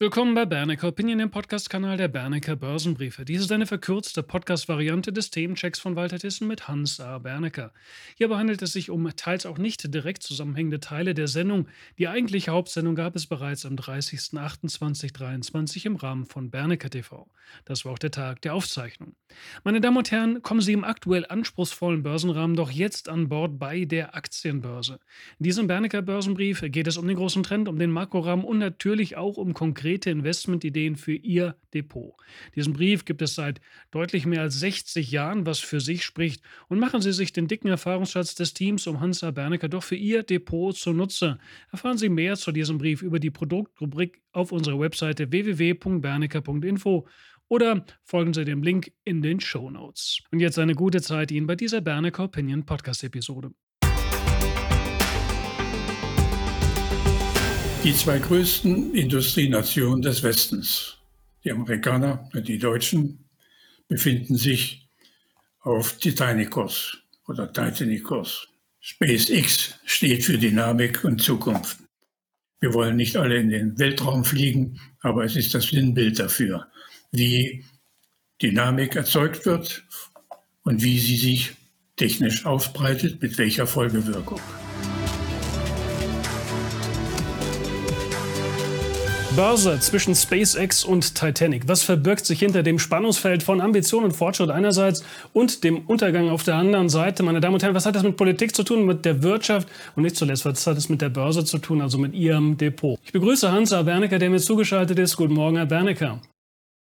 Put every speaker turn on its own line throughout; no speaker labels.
Willkommen bei Bernecker Opinion, dem Podcast-Kanal der Bernecker Börsenbriefe. Dies ist eine verkürzte Podcast-Variante des Themenchecks von Walter Thyssen mit Hans A. Bernecker. Hierbei handelt es sich um teils auch nicht direkt zusammenhängende Teile der Sendung. Die eigentliche Hauptsendung gab es bereits am 30.08.2023 im Rahmen von Bernecker TV. Das war auch der Tag der Aufzeichnung. Meine Damen und Herren, kommen Sie im aktuell anspruchsvollen Börsenrahmen doch jetzt an Bord bei der Aktienbörse. In diesem Bernecker Börsenbrief geht es um den großen Trend, um den Makrorahmen und natürlich auch um konkrete konkrete Investmentideen für Ihr Depot. Diesen Brief gibt es seit deutlich mehr als 60 Jahren, was für sich spricht. Und machen Sie sich den dicken Erfahrungsschatz des Teams um Hansa Bernecker doch für Ihr Depot zunutze. Erfahren Sie mehr zu diesem Brief über die Produktrubrik auf unserer Webseite www.bernecker.info oder folgen Sie dem Link in den Show Notes. Und jetzt eine gute Zeit Ihnen bei dieser Bernecker Opinion Podcast Episode.
Die zwei größten Industrienationen des Westens, die Amerikaner und die Deutschen, befinden sich auf Titanicus oder Titanicus. SpaceX steht für Dynamik und Zukunft. Wir wollen nicht alle in den Weltraum fliegen, aber es ist das Sinnbild dafür, wie Dynamik erzeugt wird und wie sie sich technisch ausbreitet, mit welcher Folgewirkung.
Börse zwischen SpaceX und Titanic. Was verbirgt sich hinter dem Spannungsfeld von Ambition und Fortschritt einerseits und dem Untergang auf der anderen Seite? Meine Damen und Herren, was hat das mit Politik zu tun, mit der Wirtschaft und nicht zuletzt, was hat es mit der Börse zu tun, also mit Ihrem Depot? Ich begrüße Hans A. Der mir zugeschaltet ist. Guten Morgen, Herr Bernecker.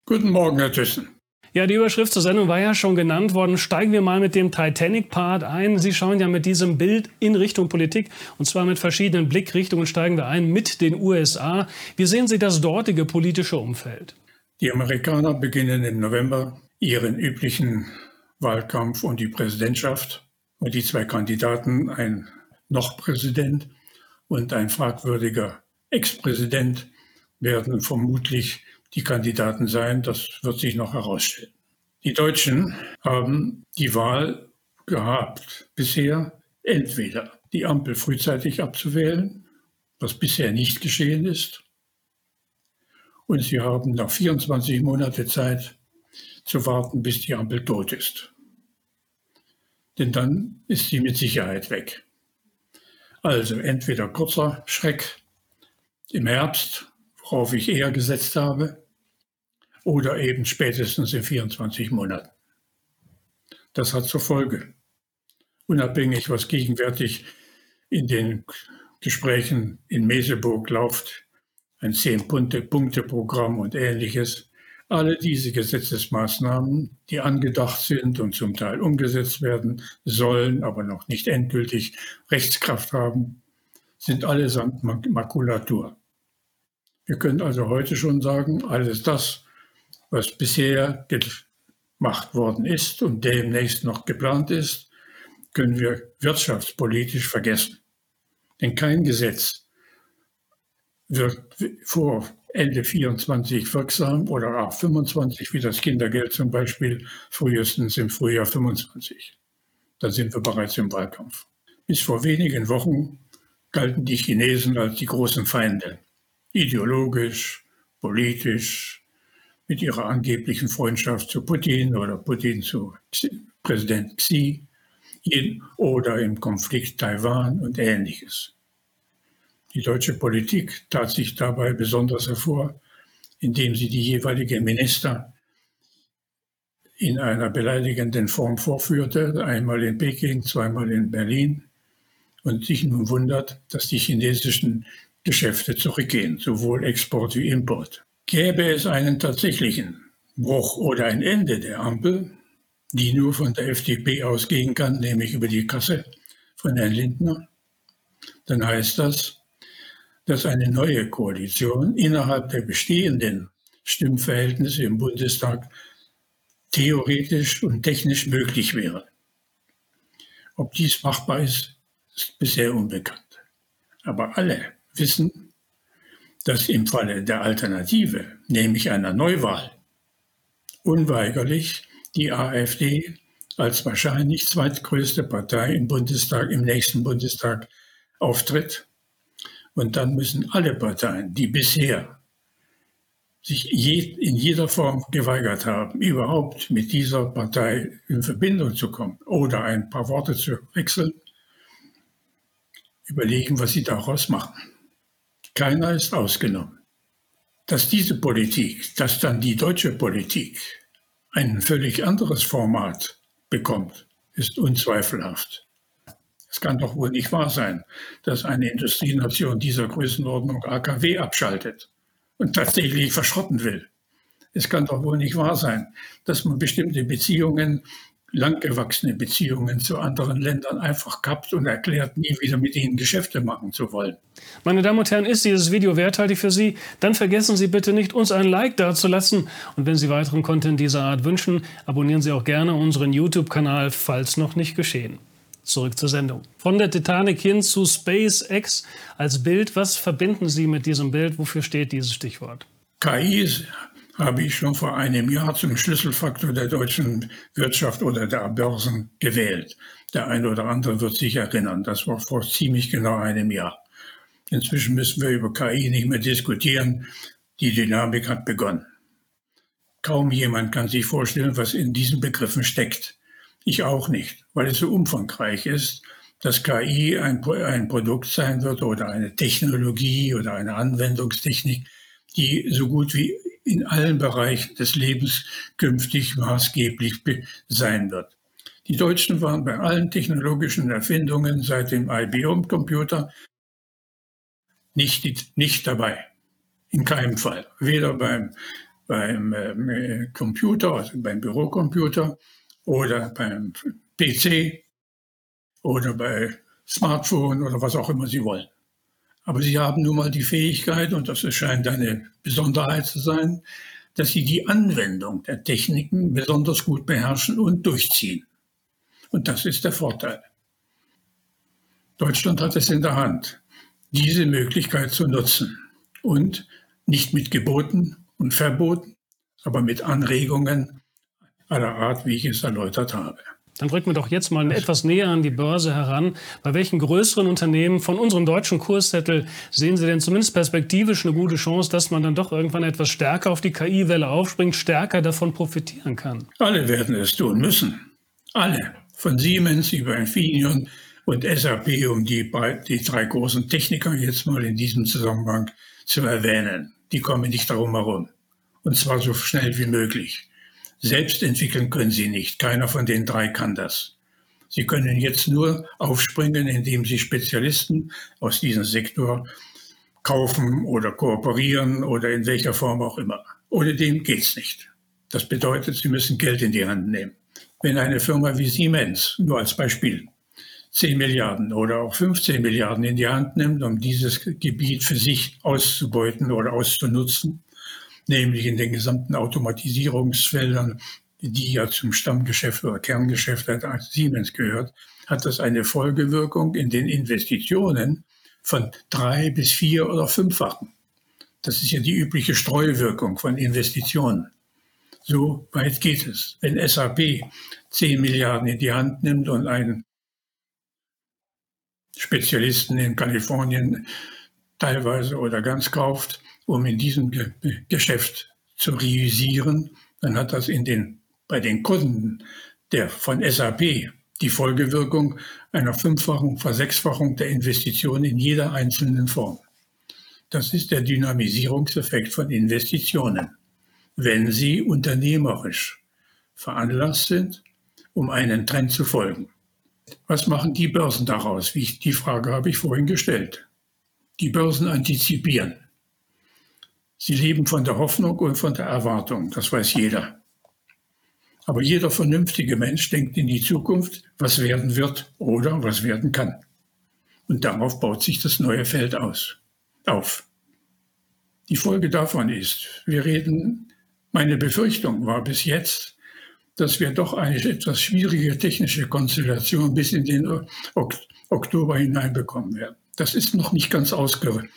Guten Morgen, Herr Thyssen.
Ja, die Überschrift zur Sendung war ja schon genannt worden. Steigen wir mal mit dem Titanic-Part ein. Sie schauen ja mit diesem Bild in Richtung Politik und zwar mit verschiedenen Blickrichtungen steigen wir ein mit den USA. Wie sehen Sie das dortige politische Umfeld?
Die Amerikaner beginnen im November ihren üblichen Wahlkampf um die Präsidentschaft und die zwei Kandidaten, ein noch Präsident und ein fragwürdiger Ex-Präsident, werden vermutlich die Kandidaten sein. Das wird sich noch herausstellen. Die Deutschen haben die Wahl gehabt, bisher entweder die Ampel frühzeitig abzuwählen, was bisher nicht geschehen ist, und sie haben noch 24 Monate Zeit zu warten, bis die Ampel tot ist. Denn dann ist sie mit Sicherheit weg. Also entweder kurzer Schreck im Herbst, worauf ich eher gesetzt habe, oder eben spätestens in 24 Monaten. Das hat zur Folge, unabhängig was gegenwärtig in den Gesprächen in Meseburg läuft, ein Zehn-Punkte-Programm und ähnliches, alle diese Gesetzesmaßnahmen, die angedacht sind und zum Teil umgesetzt werden sollen, aber noch nicht endgültig Rechtskraft haben, sind allesamt Makulatur. Wir können also heute schon sagen, alles das, was bisher gemacht worden ist und demnächst noch geplant ist, können wir wirtschaftspolitisch vergessen. Denn kein Gesetz wird vor Ende 24 wirksam oder auch 25, wie das Kindergeld zum Beispiel, frühestens im Frühjahr 25. Dann sind wir bereits im Wahlkampf. Bis vor wenigen Wochen galten die Chinesen als die großen Feinde. Ideologisch, politisch, mit ihrer angeblichen Freundschaft zu Putin oder Putin zu Präsident Xi oder im Konflikt Taiwan und ähnliches. Die deutsche Politik tat sich dabei besonders hervor, indem sie die jeweiligen Minister in einer beleidigenden Form vorführte, einmal in Peking, zweimal in Berlin, und sich nun wundert, dass die chinesischen Geschäfte zurückgehen, sowohl Export wie Import. Gäbe es einen tatsächlichen Bruch oder ein Ende der Ampel, die nur von der FDP ausgehen kann, nämlich über die Kasse von Herrn Lindner, dann heißt das, dass eine neue Koalition innerhalb der bestehenden Stimmverhältnisse im Bundestag theoretisch und technisch möglich wäre. Ob dies machbar ist, ist bisher unbekannt. Aber alle wissen, dass im Falle der Alternative, nämlich einer Neuwahl, unweigerlich die AfD als wahrscheinlich zweitgrößte Partei im Bundestag, im nächsten Bundestag auftritt. Und dann müssen alle Parteien, die bisher sich je, in jeder Form geweigert haben, überhaupt mit dieser Partei in Verbindung zu kommen oder ein paar Worte zu wechseln, überlegen, was sie daraus machen. Keiner ist ausgenommen. Dass diese Politik, dass dann die deutsche Politik ein völlig anderes Format bekommt, ist unzweifelhaft. Es kann doch wohl nicht wahr sein, dass eine Industrienation dieser Größenordnung AKW abschaltet und tatsächlich verschrotten will. Es kann doch wohl nicht wahr sein, dass man bestimmte Beziehungen, langgewachsene Beziehungen zu anderen Ländern einfach kappt und erklärt, nie wieder mit ihnen Geschäfte machen zu wollen.
Meine Damen und Herren, ist dieses Video werthaltig für Sie? Dann vergessen Sie bitte nicht, uns ein Like dazulassen. Und wenn Sie weiteren Content dieser Art wünschen, abonnieren Sie auch gerne unseren YouTube-Kanal, falls noch nicht geschehen. Zurück zur Sendung. Von der Titanic hin zu SpaceX als Bild. Was verbinden Sie mit diesem Bild? Wofür steht dieses Stichwort?
KI habe ich schon vor einem Jahr zum Schlüsselfaktor der deutschen Wirtschaft oder der Börsen gewählt. Der eine oder andere wird sich erinnern. Das war vor ziemlich genau einem Jahr. Inzwischen müssen wir über KI nicht mehr diskutieren. Die Dynamik hat begonnen. Kaum jemand kann sich vorstellen, was in diesen Begriffen steckt. Ich auch nicht, weil es so umfangreich ist, dass KI ein, ein Produkt sein wird oder eine Technologie oder eine Anwendungstechnik, die so gut wie in allen Bereichen des Lebens künftig maßgeblich sein wird. Die Deutschen waren bei allen technologischen Erfindungen seit dem IBM-Computer nicht, nicht dabei. In keinem Fall. Weder beim, beim äh, Computer, also beim Bürocomputer, oder beim PC oder bei Smartphone oder was auch immer Sie wollen. Aber Sie haben nun mal die Fähigkeit, und das scheint eine Besonderheit zu sein, dass Sie die Anwendung der Techniken besonders gut beherrschen und durchziehen. Und das ist der Vorteil. Deutschland hat es in der Hand, diese Möglichkeit zu nutzen und nicht mit Geboten und Verboten, aber mit Anregungen aller Art, wie ich es erläutert habe.
Dann rücken wir doch jetzt mal etwas näher an die Börse heran. Bei welchen größeren Unternehmen von unserem deutschen Kurszettel sehen Sie denn zumindest perspektivisch eine gute Chance, dass man dann doch irgendwann etwas stärker auf die KI-Welle aufspringt, stärker davon profitieren kann?
Alle werden es tun müssen. Alle. Von Siemens über Infineon und SAP, um die, die drei großen Techniker jetzt mal in diesem Zusammenhang zu erwähnen. Die kommen nicht darum herum. Und zwar so schnell wie möglich. Selbst entwickeln können sie nicht. Keiner von den drei kann das. Sie können jetzt nur aufspringen, indem sie Spezialisten aus diesem Sektor kaufen oder kooperieren oder in welcher Form auch immer. Ohne dem geht's nicht. Das bedeutet, sie müssen Geld in die Hand nehmen. Wenn eine Firma wie Siemens, nur als Beispiel, 10 Milliarden oder auch 15 Milliarden in die Hand nimmt, um dieses Gebiet für sich auszubeuten oder auszunutzen, nämlich in den gesamten Automatisierungsfeldern, die ja zum Stammgeschäft oder Kerngeschäft der Siemens gehört, hat das eine Folgewirkung in den Investitionen von drei bis vier oder fünffachen. Das ist ja die übliche Streuwirkung von Investitionen. So weit geht es. Wenn SAP 10 Milliarden in die Hand nimmt und einen Spezialisten in Kalifornien teilweise oder ganz kauft, um in diesem Ge Geschäft zu realisieren, dann hat das in den, bei den Kunden der von SAP die Folgewirkung einer fünffachen Versechsfachung der Investitionen in jeder einzelnen Form. Das ist der Dynamisierungseffekt von Investitionen, wenn sie unternehmerisch veranlasst sind, um einen Trend zu folgen. Was machen die Börsen daraus? die Frage habe ich vorhin gestellt. Die Börsen antizipieren. Sie leben von der Hoffnung und von der Erwartung, das weiß jeder. Aber jeder vernünftige Mensch denkt in die Zukunft, was werden wird oder was werden kann. Und darauf baut sich das neue Feld aus, auf. Die Folge davon ist, wir reden, meine Befürchtung war bis jetzt, dass wir doch eine etwas schwierige technische Konstellation bis in den Oktober hineinbekommen werden. Das ist noch nicht ganz ausgereift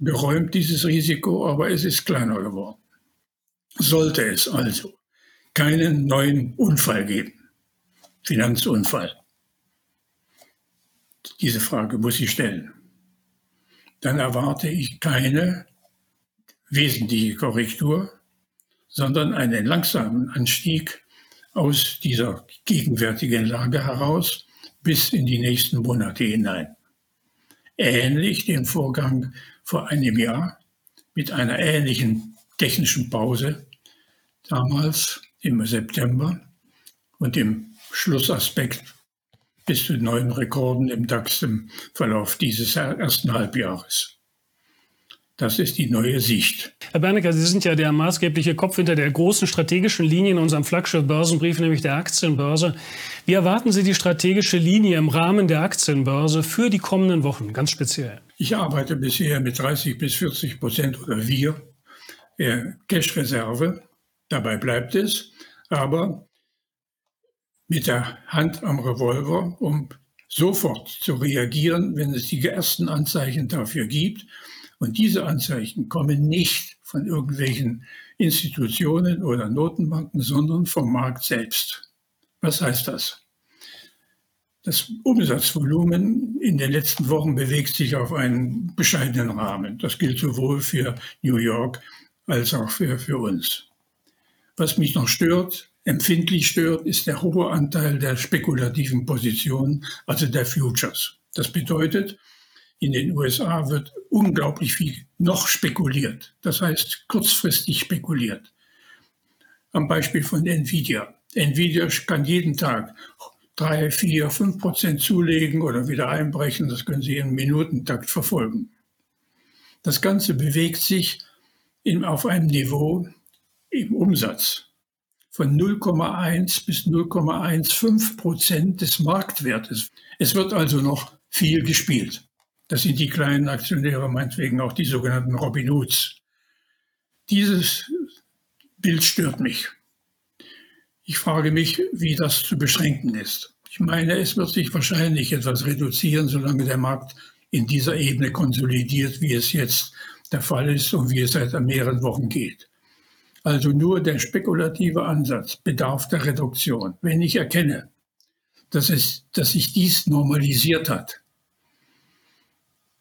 geräumt, dieses Risiko, aber es ist kleiner geworden. Sollte es also keinen neuen Unfall geben, Finanzunfall, diese Frage muss ich stellen, dann erwarte ich keine wesentliche Korrektur, sondern einen langsamen Anstieg aus dieser gegenwärtigen Lage heraus bis in die nächsten Monate hinein. Ähnlich dem Vorgang vor einem Jahr mit einer ähnlichen technischen Pause, damals im September und im Schlussaspekt bis zu neuen Rekorden im DAX im Verlauf dieses ersten Halbjahres. Das ist die neue Sicht.
Herr Bernecker, Sie sind ja der maßgebliche Kopf hinter der großen strategischen Linie in unserem Flaggschiff-Börsenbrief, nämlich der Aktienbörse. Wie erwarten Sie die strategische Linie im Rahmen der Aktienbörse für die kommenden Wochen, ganz speziell?
Ich arbeite bisher mit 30 bis 40 Prozent oder wir äh, Cash-Reserve. Dabei bleibt es, aber mit der Hand am Revolver, um sofort zu reagieren, wenn es die ersten Anzeichen dafür gibt und diese Anzeichen kommen nicht von irgendwelchen Institutionen oder Notenbanken, sondern vom Markt selbst. Was heißt das? Das Umsatzvolumen in den letzten Wochen bewegt sich auf einen bescheidenen Rahmen. Das gilt sowohl für New York als auch für, für uns. Was mich noch stört, empfindlich stört, ist der hohe Anteil der spekulativen Positionen, also der Futures. Das bedeutet, in den USA wird unglaublich viel noch spekuliert. Das heißt, kurzfristig spekuliert. Am Beispiel von Nvidia. Nvidia kann jeden Tag drei, vier, fünf Prozent zulegen oder wieder einbrechen. Das können Sie im Minutentakt verfolgen. Das Ganze bewegt sich in, auf einem Niveau im Umsatz von 0,1 bis 0,15 Prozent des Marktwertes. Es wird also noch viel gespielt. Das sind die kleinen Aktionäre, meinetwegen auch die sogenannten Robin Hoods. Dieses Bild stört mich. Ich frage mich, wie das zu beschränken ist. Ich meine, es wird sich wahrscheinlich etwas reduzieren, solange der Markt in dieser Ebene konsolidiert, wie es jetzt der Fall ist und wie es seit mehreren Wochen geht. Also nur der spekulative Ansatz bedarf der Reduktion. Wenn ich erkenne, dass, es, dass sich dies normalisiert hat,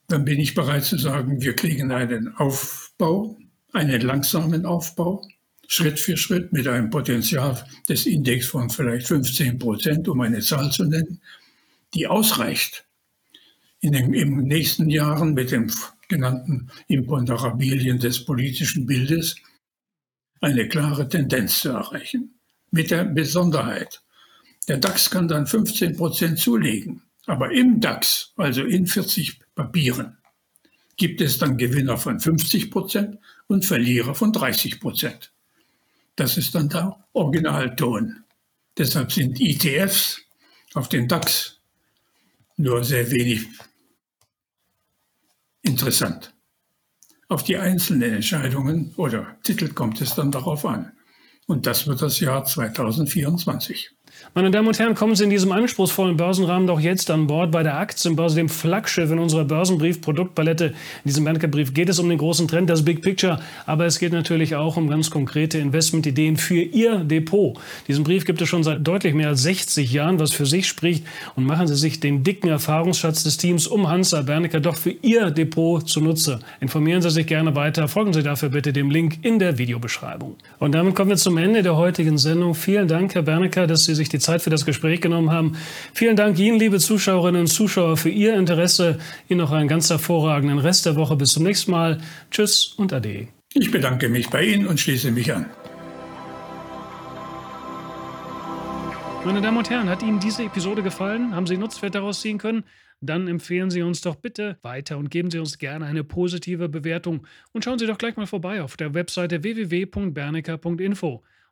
dann bin ich bereit zu sagen, wir kriegen einen Aufbau, einen langsamen Aufbau, Schritt für Schritt mit einem Potenzial des Index von vielleicht 15 Prozent, um eine Zahl zu nennen, die ausreicht, in den im nächsten Jahren mit den genannten Imponderabilien des politischen Bildes eine klare Tendenz zu erreichen. Mit der Besonderheit, der DAX kann dann 15 Prozent zulegen, aber im DAX, also in 40 Papieren, gibt es dann Gewinner von 50 Prozent und Verlierer von 30 Prozent. Das ist dann der Originalton. Deshalb sind ETFs auf den DAX nur sehr wenig interessant. Auf die einzelnen Entscheidungen oder Titel kommt es dann darauf an. Und das wird das Jahr 2024.
Meine Damen und Herren, kommen Sie in diesem anspruchsvollen Börsenrahmen doch jetzt an Bord bei der Aktienbörse, dem Flaggschiff in unserer Börsenbrief-Produktpalette. In diesem Bankerbrief geht es um den großen Trend, das Big Picture, aber es geht natürlich auch um ganz konkrete Investmentideen für Ihr Depot. Diesen Brief gibt es schon seit deutlich mehr als 60 Jahren, was für sich spricht. Und machen Sie sich den dicken Erfahrungsschatz des Teams um Hansa Bernecker doch für Ihr Depot zunutze. Informieren Sie sich gerne weiter. Folgen Sie dafür bitte dem Link in der Videobeschreibung. Und damit kommen wir zum Ende der heutigen Sendung. Vielen Dank, Herr Bernecker, dass Sie sich die Zeit für das Gespräch genommen haben. Vielen Dank Ihnen, liebe Zuschauerinnen und Zuschauer, für Ihr Interesse. Ihnen noch einen ganz hervorragenden Rest der Woche. Bis zum nächsten Mal. Tschüss und Ade.
Ich bedanke mich bei Ihnen und schließe mich an.
Meine Damen und Herren, hat Ihnen diese Episode gefallen? Haben Sie Nutzwert daraus ziehen können? Dann empfehlen Sie uns doch bitte weiter und geben Sie uns gerne eine positive Bewertung. Und schauen Sie doch gleich mal vorbei auf der Webseite www.bernecker.info.